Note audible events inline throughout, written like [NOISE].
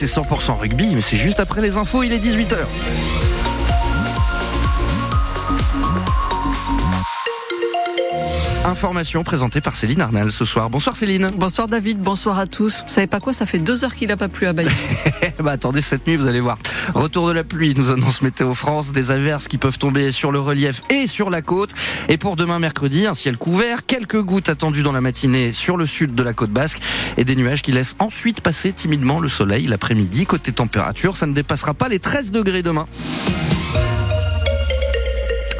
C'est 100% rugby, mais c'est juste après les infos, il est 18h. Information présentée par Céline Arnal ce soir. Bonsoir Céline. Bonsoir David, bonsoir à tous. Vous savez pas quoi, ça fait deux heures qu'il n'a pas plu à Bayonne. [LAUGHS] bah attendez cette nuit, vous allez voir. Retour de la pluie, nous annonce Météo France, des averses qui peuvent tomber sur le relief et sur la côte. Et pour demain mercredi, un ciel couvert, quelques gouttes attendues dans la matinée sur le sud de la côte basque et des nuages qui laissent ensuite passer timidement le soleil l'après-midi. Côté température, ça ne dépassera pas les 13 degrés demain.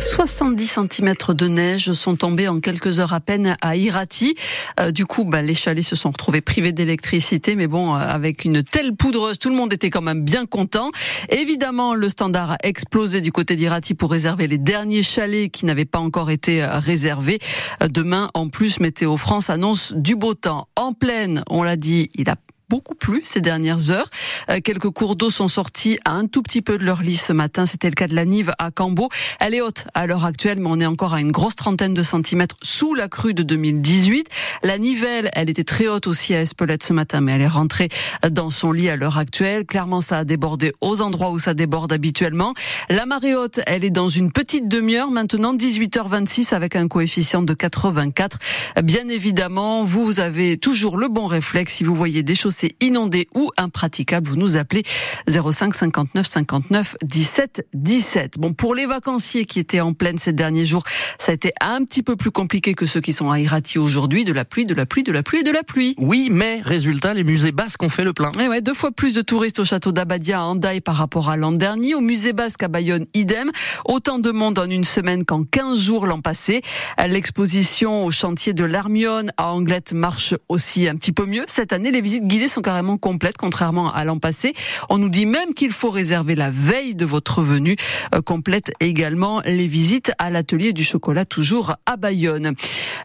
70 cm de neige sont tombés en quelques heures à peine à Irati. Euh, du coup, bah, les chalets se sont retrouvés privés d'électricité, mais bon, euh, avec une telle poudreuse, tout le monde était quand même bien content. Évidemment, le standard a explosé du côté d'Irati pour réserver les derniers chalets qui n'avaient pas encore été euh, réservés. Demain, en plus, Météo France annonce du beau temps. En pleine, on l'a dit, il a beaucoup plu ces dernières heures. Euh, quelques cours d'eau sont sortis à un tout petit peu de leur lit ce matin. C'était le cas de la Nive à Cambo. Elle est haute à l'heure actuelle, mais on est encore à une grosse trentaine de centimètres sous la crue de 2018. La Nivelle, elle était très haute aussi à Espelette ce matin, mais elle est rentrée dans son lit à l'heure actuelle. Clairement, ça a débordé aux endroits où ça déborde habituellement. La marée haute, elle est dans une petite demi-heure maintenant, 18h26 avec un coefficient de 84. Bien évidemment, vous avez toujours le bon réflexe si vous voyez des choses c'est inondé ou impraticable, vous nous appelez 05 59 59 17 17. Bon, pour les vacanciers qui étaient en pleine ces derniers jours, ça a été un petit peu plus compliqué que ceux qui sont à Irati aujourd'hui. De la pluie, de la pluie, de la pluie et de la pluie. Oui, mais résultat, les musées basques ont fait le plein. ouais, deux fois plus de touristes au château d'Abadia à Andaï par rapport à l'an dernier. Au musée basque à Bayonne, idem. Autant de monde en une semaine qu'en 15 jours l'an passé. L'exposition au chantier de l'Armione à Anglette marche aussi un petit peu mieux. Cette année, les visites guidées sont carrément complètes, contrairement à l'an passé. On nous dit même qu'il faut réserver la veille de votre venue. Euh, complète également les visites à l'atelier du chocolat, toujours à Bayonne.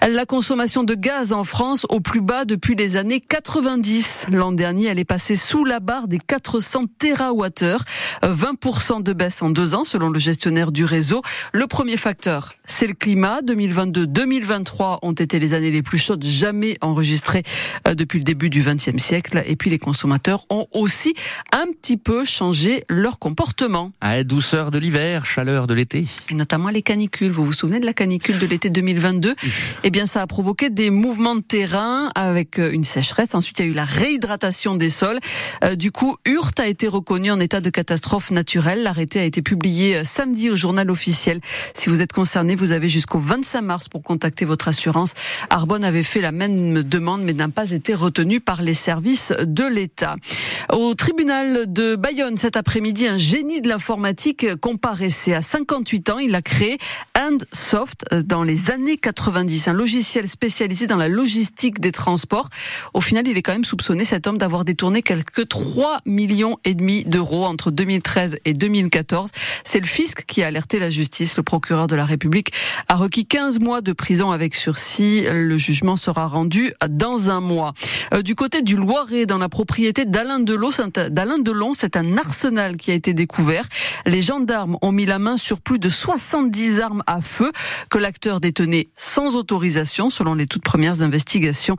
La consommation de gaz en France au plus bas depuis les années 90. L'an dernier, elle est passée sous la barre des 400 TWh. 20% de baisse en deux ans, selon le gestionnaire du réseau. Le premier facteur, c'est le climat. 2022-2023 ont été les années les plus chaudes jamais enregistrées euh, depuis le début du XXe siècle. Et puis les consommateurs ont aussi un petit peu changé leur comportement. Douceur de l'hiver, chaleur de l'été. Et notamment les canicules. Vous vous souvenez de la canicule de l'été 2022 Eh bien, ça a provoqué des mouvements de terrain avec euh, une sécheresse. Ensuite, il y a eu la réhydratation des sols. Euh, du coup, Hurte a été reconnu en état de catastrophe naturelle. L'arrêté a été publié euh, samedi au journal officiel. Si vous êtes concerné, vous avez jusqu'au 25 mars pour contacter votre assurance. Arbonne avait fait la même demande, mais n'a pas été retenu par les services de l'État. Au tribunal de Bayonne cet après-midi, un génie de l'informatique comparaissait à 58 ans. Il a créé Handsoft dans les années 90, un logiciel spécialisé dans la logistique des transports. Au final, il est quand même soupçonné, cet homme, d'avoir détourné quelques 3 millions et demi d'euros entre 2013 et 2014. C'est le fisc qui a alerté la justice. Le procureur de la République a requis 15 mois de prison avec sursis. Le jugement sera rendu dans un mois. Euh, du côté du Dans la propriété d'Alain Delon. D'Alain Delon, c'est un arsenal qui a été découvert. Les gendarmes ont mis la main sur plus de 70 armes à feu que l'acteur détenait sans autorisation, selon les toutes premières investigations.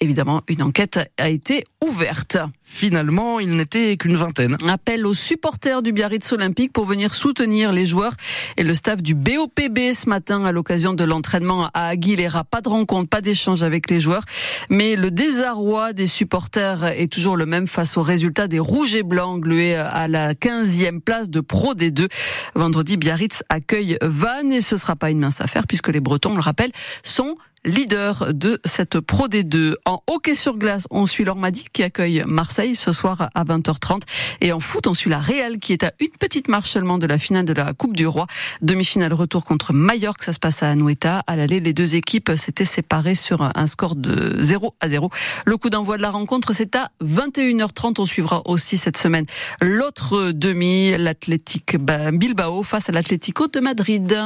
Évidemment, une enquête a été ouverte. Finalement, il n'était qu'une vingtaine. Appel aux supporters du Biarritz Olympique pour venir soutenir les joueurs et le staff du BOPB ce matin à l'occasion de l'entraînement à Aguilera. Pas de rencontre, pas d'échange avec les joueurs, mais le désarroi des supporters est toujours le même face au résultat des Rouges et Blancs glués à la 15e place de Pro D2. Vendredi, Biarritz accueille Vannes et ce sera pas une mince affaire puisque les Bretons, on le rappelle, sont leader de cette Pro D2. En hockey sur glace, on suit l'Ormadi qui accueille Marseille ce soir à 20h30. Et en foot, on suit la Real qui est à une petite marche seulement de la finale de la Coupe du Roi. Demi-finale retour contre Mallorca, ça se passe à Anoeta. À l'aller, les deux équipes s'étaient séparées sur un score de 0 à 0. Le coup d'envoi de la rencontre, c'est à 21h30. On suivra aussi cette semaine l'autre demi, l'Athletic Bilbao face à l'Atlético de Madrid.